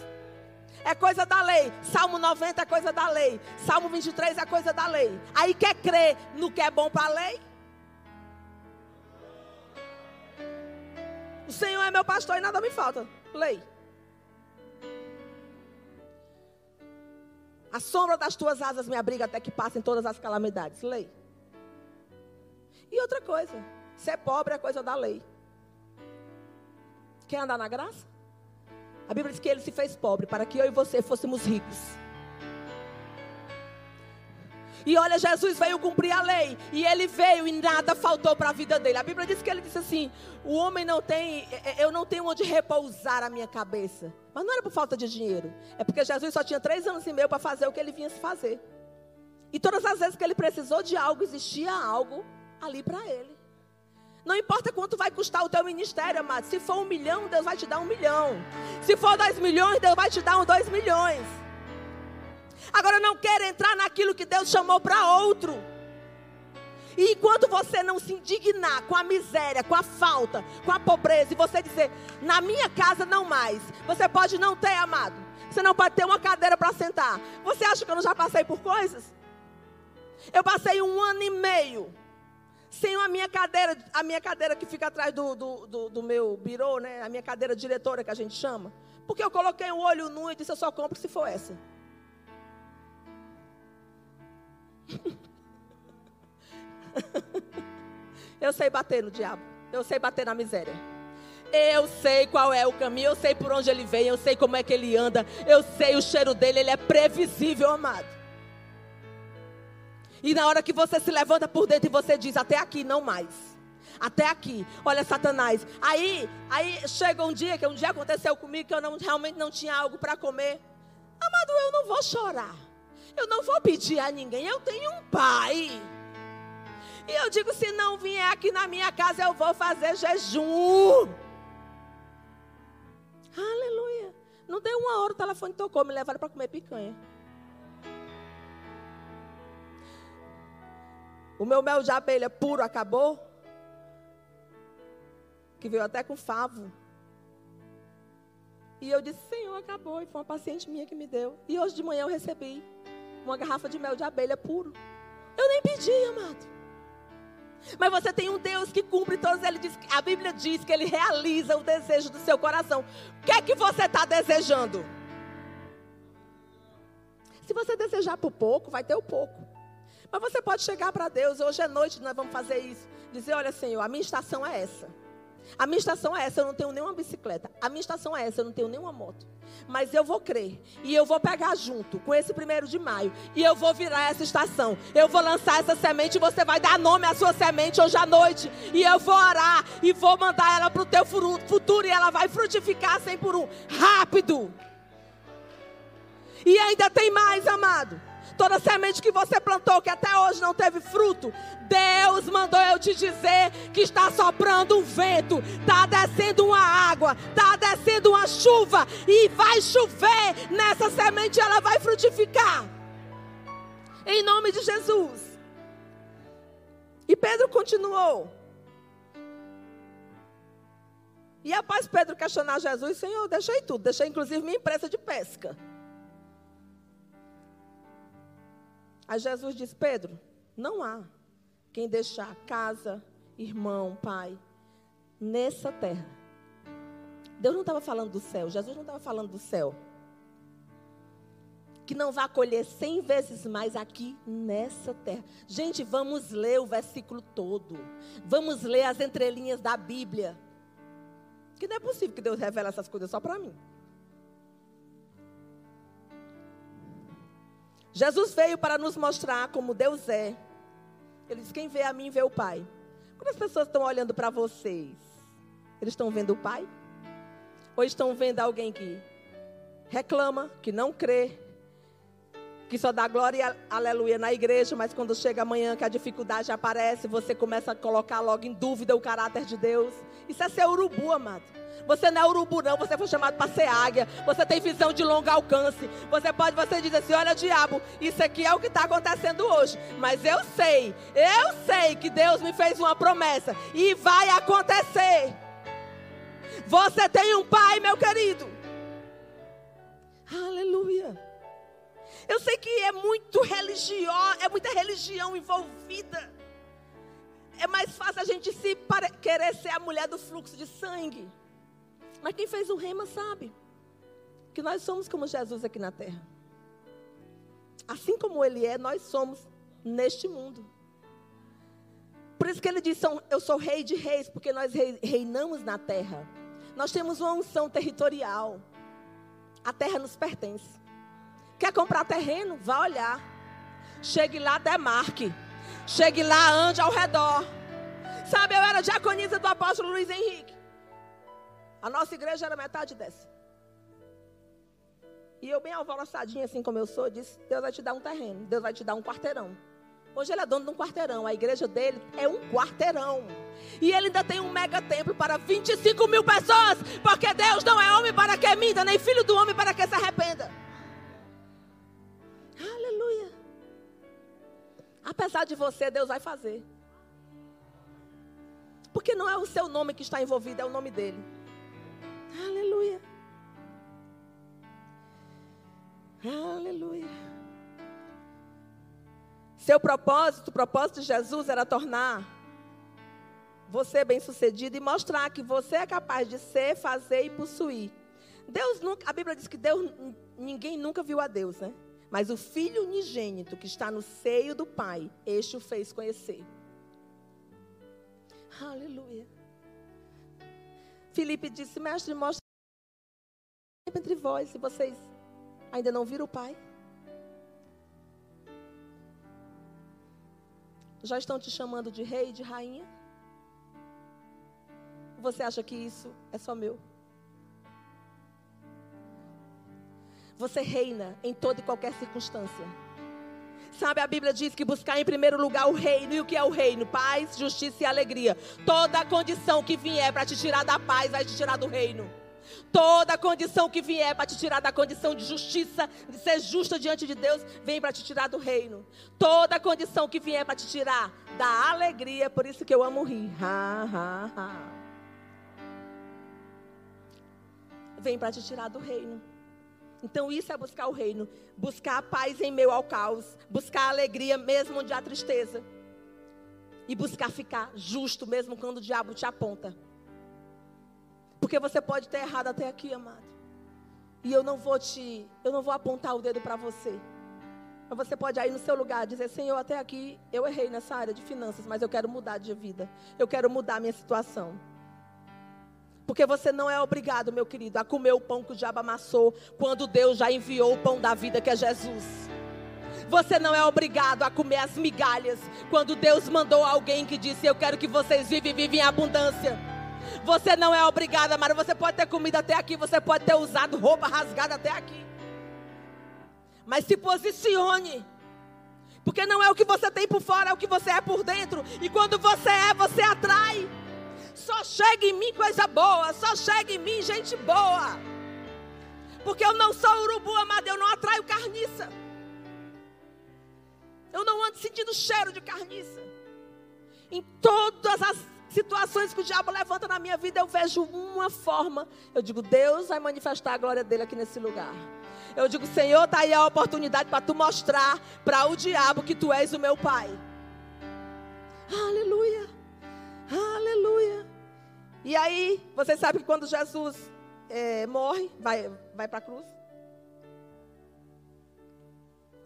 é coisa da lei. Salmo 90 é coisa da lei. Salmo 23 é coisa da lei. Aí quer crer no que é bom para a lei? O Senhor é meu pastor e nada me falta. Lei. A sombra das tuas asas me abriga até que passem todas as calamidades. Lei. E outra coisa, ser pobre é coisa da lei. Quer andar na graça? A Bíblia diz que ele se fez pobre para que eu e você fôssemos ricos. E olha, Jesus veio cumprir a lei. E ele veio e nada faltou para a vida dele. A Bíblia diz que ele disse assim: O homem não tem, é, é, eu não tenho onde repousar a minha cabeça. Mas não era por falta de dinheiro. É porque Jesus só tinha três anos e meio para fazer o que ele vinha se fazer. E todas as vezes que ele precisou de algo, existia algo ali para ele. Não importa quanto vai custar o teu ministério, amado. Se for um milhão, Deus vai te dar um milhão. Se for dois milhões, Deus vai te dar um dois milhões. Agora não quer entrar naquilo que Deus chamou para outro. E enquanto você não se indignar com a miséria, com a falta, com a pobreza, e você dizer, na minha casa não mais, você pode não ter, amado. Você não pode ter uma cadeira para sentar. Você acha que eu não já passei por coisas? Eu passei um ano e meio sem a minha cadeira, a minha cadeira que fica atrás do, do, do, do meu birô, né? A minha cadeira diretora que a gente chama. Porque eu coloquei um olho nu e disse, eu só compro se for essa. eu sei bater no diabo. Eu sei bater na miséria. Eu sei qual é o caminho, eu sei por onde ele vem, eu sei como é que ele anda, eu sei o cheiro dele, ele é previsível, amado. E na hora que você se levanta por dentro e você diz: Até aqui, não mais. Até aqui. Olha, Satanás. Aí, aí chega um dia, que um dia aconteceu comigo, que eu não, realmente não tinha algo para comer. Amado, eu não vou chorar. Eu não vou pedir a ninguém. Eu tenho um pai. E eu digo: se não vier aqui na minha casa, eu vou fazer jejum. Aleluia. Não deu uma hora, o telefone tocou, me levaram para comer picanha. O meu mel de abelha puro acabou. Que veio até com favo. E eu disse, Senhor, acabou. E foi uma paciente minha que me deu. E hoje de manhã eu recebi uma garrafa de mel de abelha puro. Eu nem pedi, amado. Mas você tem um Deus que cumpre todos. Ele diz, a Bíblia diz que ele realiza o desejo do seu coração. O que é que você está desejando? Se você desejar por pouco, vai ter o pouco. Mas você pode chegar para Deus, hoje é noite, nós vamos fazer isso. Dizer: Olha, Senhor, a minha estação é essa. A minha estação é essa, eu não tenho nenhuma bicicleta. A minha estação é essa, eu não tenho nenhuma moto. Mas eu vou crer. E eu vou pegar junto com esse primeiro de maio. E eu vou virar essa estação. Eu vou lançar essa semente. Você vai dar nome à sua semente hoje à noite. E eu vou orar. E vou mandar ela para o teu futuro. E ela vai frutificar 100 por um. Rápido. E ainda tem mais, amado. Toda semente que você plantou, que até hoje não teve fruto, Deus mandou eu te dizer que está soprando um vento, está descendo uma água, está descendo uma chuva, e vai chover nessa semente, ela vai frutificar. Em nome de Jesus. E Pedro continuou. E após Pedro questionar Jesus, Senhor, deixei tudo, deixei inclusive minha empresa de pesca. Aí Jesus diz: Pedro, não há quem deixar casa, irmão, pai, nessa terra. Deus não estava falando do céu, Jesus não estava falando do céu. Que não vai colher cem vezes mais aqui nessa terra. Gente, vamos ler o versículo todo. Vamos ler as entrelinhas da Bíblia. Que não é possível que Deus revele essas coisas só para mim. Jesus veio para nos mostrar como Deus é. Ele diz: Quem vê a mim vê o Pai. Quando as pessoas estão olhando para vocês, eles estão vendo o Pai? Ou estão vendo alguém que reclama, que não crê, que só dá glória e aleluia na igreja, mas quando chega amanhã que a dificuldade aparece, você começa a colocar logo em dúvida o caráter de Deus? Isso é ser urubu, amado. Você não é urubu, não. Você foi chamado para ser águia. Você tem visão de longo alcance. Você pode, você diz assim: olha, diabo, isso aqui é o que está acontecendo hoje. Mas eu sei, eu sei que Deus me fez uma promessa. E vai acontecer. Você tem um pai, meu querido. Aleluia. Eu sei que é muito religioso, é muita religião envolvida. É mais fácil a gente se pare... querer ser a mulher do fluxo de sangue. Mas quem fez o rema sabe que nós somos como Jesus aqui na terra. Assim como ele é, nós somos neste mundo. Por isso que ele diz: Eu sou rei de reis, porque nós reinamos na terra. Nós temos uma unção territorial. A terra nos pertence. Quer comprar terreno? Vá olhar. Chegue lá, demarque. Chegue lá, ande ao redor. Sabe, eu era diaconisa do apóstolo Luiz Henrique. A nossa igreja era metade dessa. E eu, bem alvoroçadinha, assim como eu sou, disse: Deus vai te dar um terreno, Deus vai te dar um quarteirão. Hoje ele é dono de um quarteirão. A igreja dele é um quarteirão. E ele ainda tem um mega templo para 25 mil pessoas. Porque Deus não é homem para que minta, nem filho do homem para que se arrependa. Aleluia. Apesar de você, Deus vai fazer. Porque não é o seu nome que está envolvido, é o nome dele. Aleluia. Aleluia. Seu propósito, o propósito de Jesus era tornar você bem-sucedido e mostrar que você é capaz de ser, fazer e possuir. Deus nunca, a Bíblia diz que Deus, ninguém nunca viu a Deus, né? Mas o filho unigênito que está no seio do Pai, este o fez conhecer. Aleluia. Filipe disse: Mestre, mostra entre vós se vocês ainda não viram o Pai. Já estão te chamando de rei, de rainha? Você acha que isso é só meu? Você reina em toda e qualquer circunstância. Sabe, a Bíblia diz que buscar em primeiro lugar o reino. E o que é o reino? Paz, justiça e alegria. Toda condição que vier para te tirar da paz, vai te tirar do reino. Toda condição que vier para te tirar da condição de justiça, de ser justa diante de Deus, vem para te tirar do reino. Toda condição que vier para te tirar da alegria, por isso que eu amo rir. Ha, ha, ha. Vem para te tirar do reino. Então isso é buscar o reino, buscar a paz em meio ao caos, buscar a alegria mesmo onde há tristeza. E buscar ficar justo mesmo quando o diabo te aponta. Porque você pode ter errado até aqui, amado. E eu não vou te, eu não vou apontar o dedo para você. Mas você pode aí no seu lugar dizer: Senhor, até aqui eu errei nessa área de finanças, mas eu quero mudar de vida. Eu quero mudar minha situação. Porque você não é obrigado, meu querido, a comer o pão que o diabo amassou, quando Deus já enviou o pão da vida, que é Jesus. Você não é obrigado a comer as migalhas, quando Deus mandou alguém que disse: Eu quero que vocês vivem, vivem em abundância. Você não é obrigada, Mara. Você pode ter comido até aqui, você pode ter usado roupa rasgada até aqui. Mas se posicione. Porque não é o que você tem por fora, é o que você é por dentro. E quando você é, você atrai. Só chega em mim coisa boa, só chega em mim gente boa. Porque eu não sou urubu, amado, eu não atraio carniça. Eu não ando sentindo cheiro de carniça. Em todas as situações que o diabo levanta na minha vida, eu vejo uma forma. Eu digo, Deus vai manifestar a glória dele aqui nesse lugar. Eu digo, Senhor, está aí a oportunidade para tu mostrar para o diabo que tu és o meu pai. Aleluia. Aleluia. E aí, você sabe que quando Jesus é, morre, vai, vai para a cruz.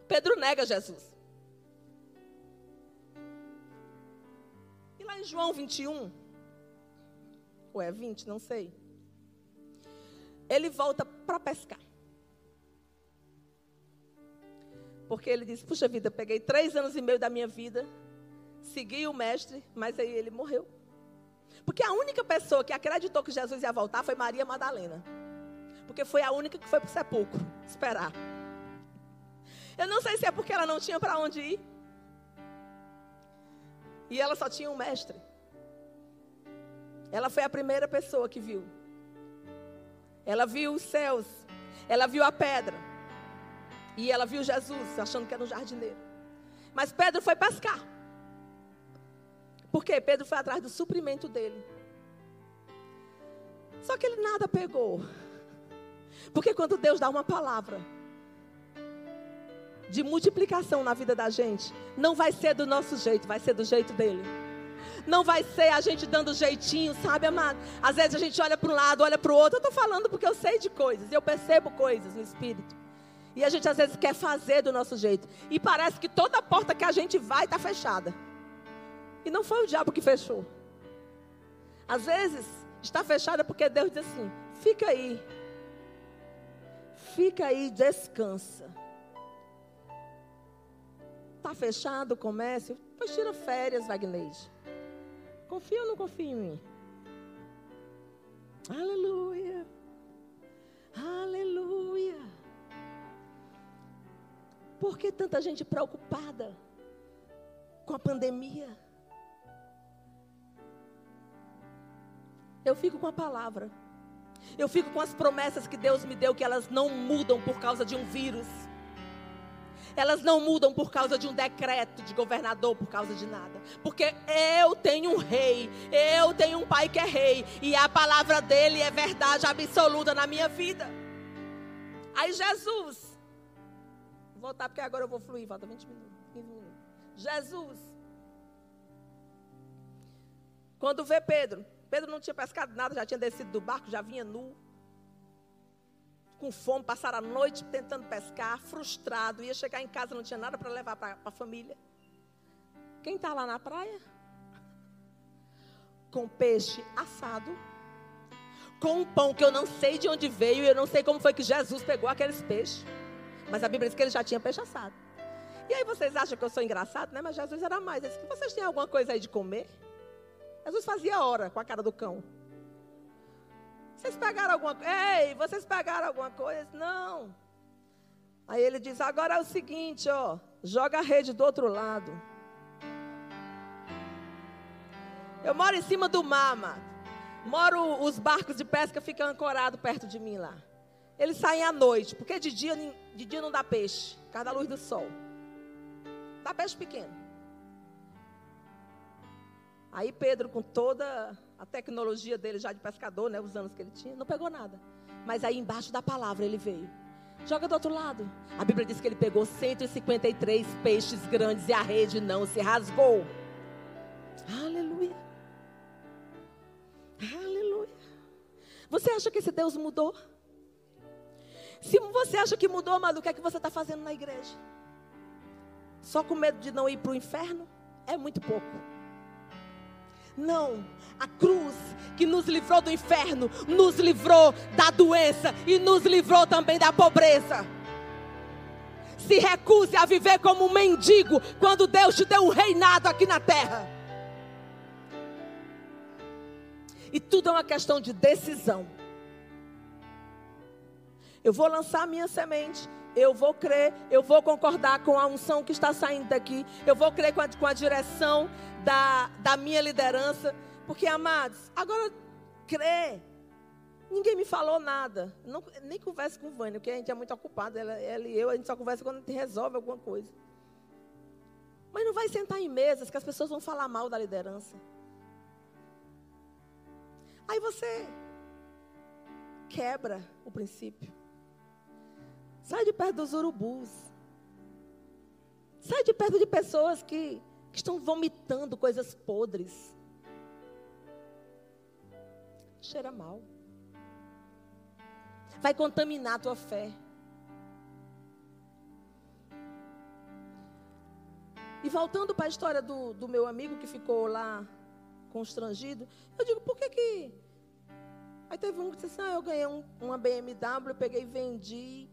Pedro nega Jesus. lá em João 21, ou é 20, não sei. Ele volta para pescar. Porque ele disse: Puxa vida, peguei três anos e meio da minha vida, segui o mestre, mas aí ele morreu. Porque a única pessoa que acreditou que Jesus ia voltar foi Maria Madalena. Porque foi a única que foi para o sepulcro esperar. Eu não sei se é porque ela não tinha para onde ir. E ela só tinha um mestre. Ela foi a primeira pessoa que viu. Ela viu os céus. Ela viu a pedra. E ela viu Jesus, achando que era um jardineiro. Mas Pedro foi pescar. Por quê? Pedro foi atrás do suprimento dele. Só que ele nada pegou. Porque quando Deus dá uma palavra, de multiplicação na vida da gente, não vai ser do nosso jeito, vai ser do jeito dele. Não vai ser a gente dando jeitinho, sabe, amado? Às vezes a gente olha para um lado, olha para o outro. Eu estou falando porque eu sei de coisas, eu percebo coisas no espírito. E a gente às vezes quer fazer do nosso jeito. E parece que toda porta que a gente vai está fechada. E não foi o diabo que fechou. Às vezes está fechada porque Deus diz assim: fica aí. Fica aí, descansa. Está fechado o comércio? Pois tira férias, Wagner. Confia ou não confia em mim? Aleluia. Aleluia. Por que tanta gente preocupada com a pandemia? Eu fico com a palavra. Eu fico com as promessas que Deus me deu, que elas não mudam por causa de um vírus. Elas não mudam por causa de um decreto de governador, por causa de nada. Porque eu tenho um rei, eu tenho um pai que é rei, e a palavra dele é verdade absoluta na minha vida. Aí Jesus, vou voltar porque agora eu vou fluir, falta 20 minutos, 15 minutos. Jesus, quando vê Pedro, Pedro não tinha pescado nada, já tinha descido do barco, já vinha nu com fome, passaram a noite tentando pescar, frustrado, ia chegar em casa, não tinha nada para levar para a família. Quem está lá na praia? Com peixe assado, com um pão que eu não sei de onde veio, eu não sei como foi que Jesus pegou aqueles peixes. Mas a Bíblia diz que ele já tinha peixe assado. E aí vocês acham que eu sou engraçado, né? Mas Jesus era mais. Ele disse, vocês têm alguma coisa aí de comer? Jesus fazia hora com a cara do cão. Vocês pegaram alguma coisa? Ei, vocês pegaram alguma coisa? Não. Aí ele diz: agora é o seguinte, ó. Joga a rede do outro lado. Eu moro em cima do mar. Moro, os barcos de pesca ficam ancorados perto de mim lá. Eles saem à noite, porque de dia, de dia não dá peixe, por causa da luz do sol. Dá peixe pequeno. Aí Pedro, com toda a tecnologia dele já de pescador, né, os anos que ele tinha, não pegou nada. Mas aí embaixo da palavra ele veio. Joga do outro lado. A Bíblia diz que ele pegou 153 peixes grandes e a rede não se rasgou. Aleluia. Aleluia. Você acha que esse Deus mudou? Se você acha que mudou, amado, o que é que você está fazendo na igreja? Só com medo de não ir para o inferno? É muito pouco. Não, a cruz que nos livrou do inferno, nos livrou da doença e nos livrou também da pobreza. Se recuse a viver como um mendigo quando Deus te deu um reinado aqui na terra. E tudo é uma questão de decisão. Eu vou lançar minha semente. Eu vou crer, eu vou concordar com a unção que está saindo daqui. Eu vou crer com a, com a direção da, da minha liderança. Porque, amados, agora crer. Ninguém me falou nada. Não, nem converso com Vânia, porque a gente é muito ocupado. Ela, ela e eu, a gente só conversa quando a gente resolve alguma coisa. Mas não vai sentar em mesas que as pessoas vão falar mal da liderança. Aí você quebra o princípio. Sai de perto dos urubus. Sai de perto de pessoas que, que estão vomitando coisas podres. Cheira mal. Vai contaminar a tua fé. E voltando para a história do, do meu amigo que ficou lá constrangido, eu digo, por que que... Aí teve um que disse assim, ah, eu ganhei um, uma BMW, peguei e vendi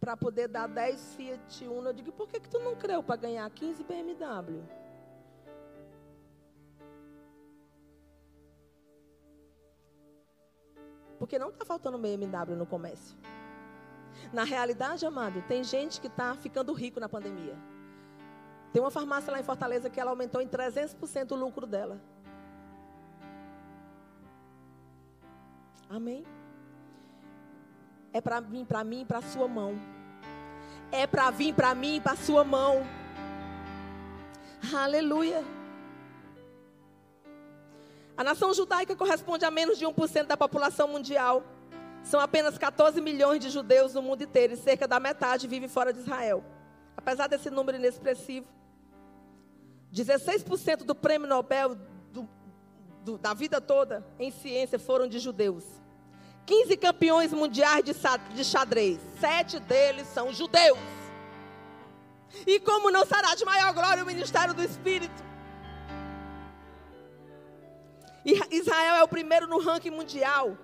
para poder dar 10 Fiat Uno. Eu digo, por que, que tu não creu para ganhar 15 BMW? Porque não está faltando BMW no comércio. Na realidade, amado, tem gente que está ficando rico na pandemia. Tem uma farmácia lá em Fortaleza que ela aumentou em 300% o lucro dela. Amém? É para vir para mim e para sua mão. É para vir para mim e para a sua mão. Aleluia. A nação judaica corresponde a menos de 1% da população mundial. São apenas 14 milhões de judeus no mundo inteiro e cerca da metade vive fora de Israel. Apesar desse número inexpressivo, 16% do prêmio Nobel do, do, da vida toda em ciência foram de judeus. 15 campeões mundiais de xadrez. Sete deles são judeus. E como não será de maior glória o ministério do Espírito? Israel é o primeiro no ranking mundial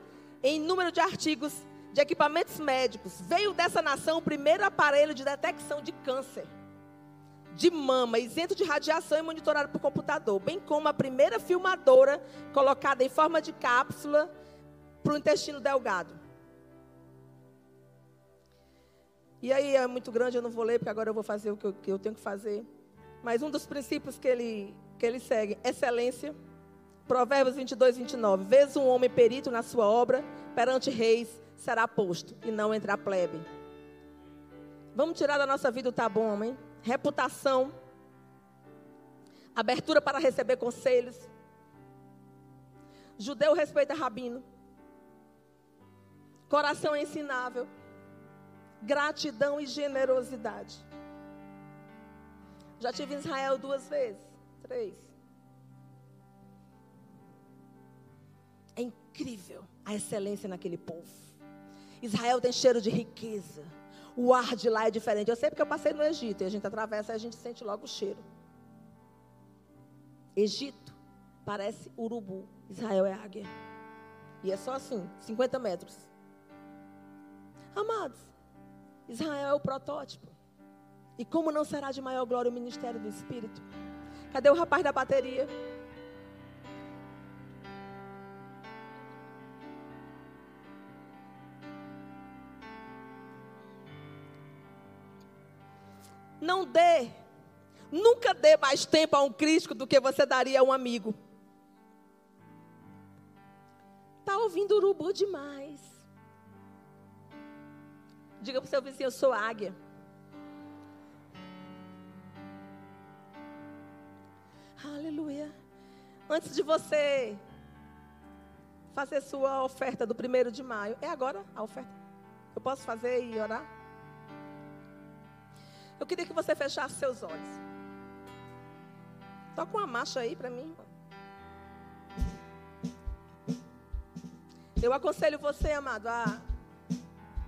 em número de artigos de equipamentos médicos. Veio dessa nação o primeiro aparelho de detecção de câncer de mama, isento de radiação e monitorado por computador, bem como a primeira filmadora colocada em forma de cápsula para o intestino delgado. E aí é muito grande, eu não vou ler, porque agora eu vou fazer o que eu, que eu tenho que fazer. Mas um dos princípios que ele, que ele segue, excelência. Provérbios 22, 29. Vês um homem perito na sua obra, perante reis será posto, e não entre a plebe. Vamos tirar da nossa vida o tá bom? Reputação. Abertura para receber conselhos. Judeu respeita rabino. Coração ensinável. Gratidão e generosidade. Já tive em Israel duas vezes, três. É incrível a excelência naquele povo. Israel tem cheiro de riqueza. O ar de lá é diferente. Eu sei porque eu passei no Egito e a gente atravessa e a gente sente logo o cheiro. Egito parece urubu. Israel é águia. E é só assim, 50 metros. Amados, Israel é o protótipo. E como não será de maior glória o ministério do Espírito? Cadê o rapaz da bateria? Não dê, nunca dê mais tempo a um crítico do que você daria a um amigo. Está ouvindo urubu demais. Diga para o seu vizinho, eu sou águia. Aleluia. Antes de você fazer sua oferta do primeiro de maio, é agora a oferta? Eu posso fazer e orar? Eu queria que você fechasse seus olhos. Toca uma marcha aí para mim. Eu aconselho você, amado, a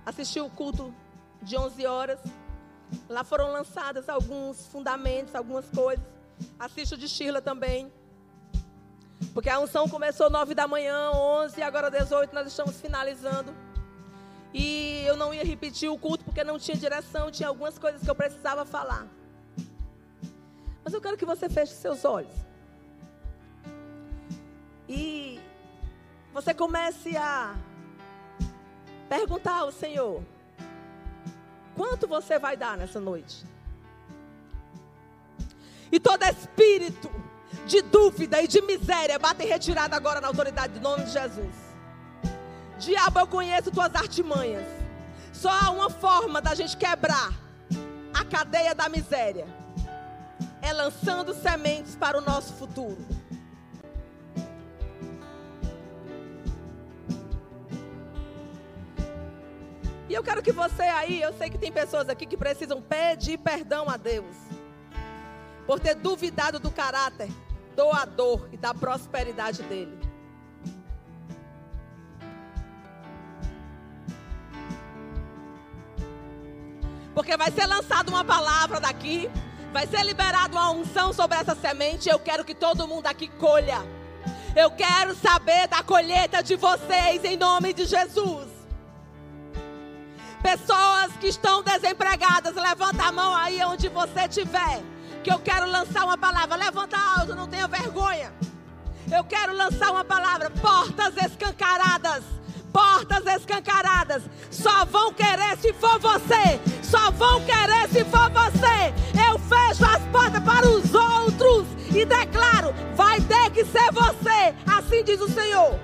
assistiu o culto de 11 horas. Lá foram lançadas alguns fundamentos, algumas coisas. Assista o de Shirla também. Porque a unção começou 9 da manhã, 11, agora 18, nós estamos finalizando. E eu não ia repetir o culto porque não tinha direção, tinha algumas coisas que eu precisava falar. Mas eu quero que você feche seus olhos. E você comece a perguntar ao Senhor: quanto você vai dar nessa noite? E todo espírito de dúvida e de miséria bate retirada agora na autoridade do nome de Jesus. Diabo, eu conheço tuas artimanhas. Só há uma forma da gente quebrar a cadeia da miséria. É lançando sementes para o nosso futuro. E eu quero que você aí, eu sei que tem pessoas aqui que precisam pedir perdão a Deus. Por ter duvidado do caráter doador e da prosperidade dele. Porque vai ser lançada uma palavra daqui, vai ser liberada uma unção sobre essa semente. Eu quero que todo mundo aqui colha. Eu quero saber da colheita de vocês em nome de Jesus. Pessoas que estão desempregadas, levanta a mão aí onde você estiver que eu quero lançar uma palavra. Levanta alto, não tenha vergonha. Eu quero lançar uma palavra. Portas escancaradas. Portas escancaradas. Só vão querer se for você. Só vão querer se for você. Eu fecho as portas para os outros. E declaro: vai ter que ser você. Assim diz o Senhor.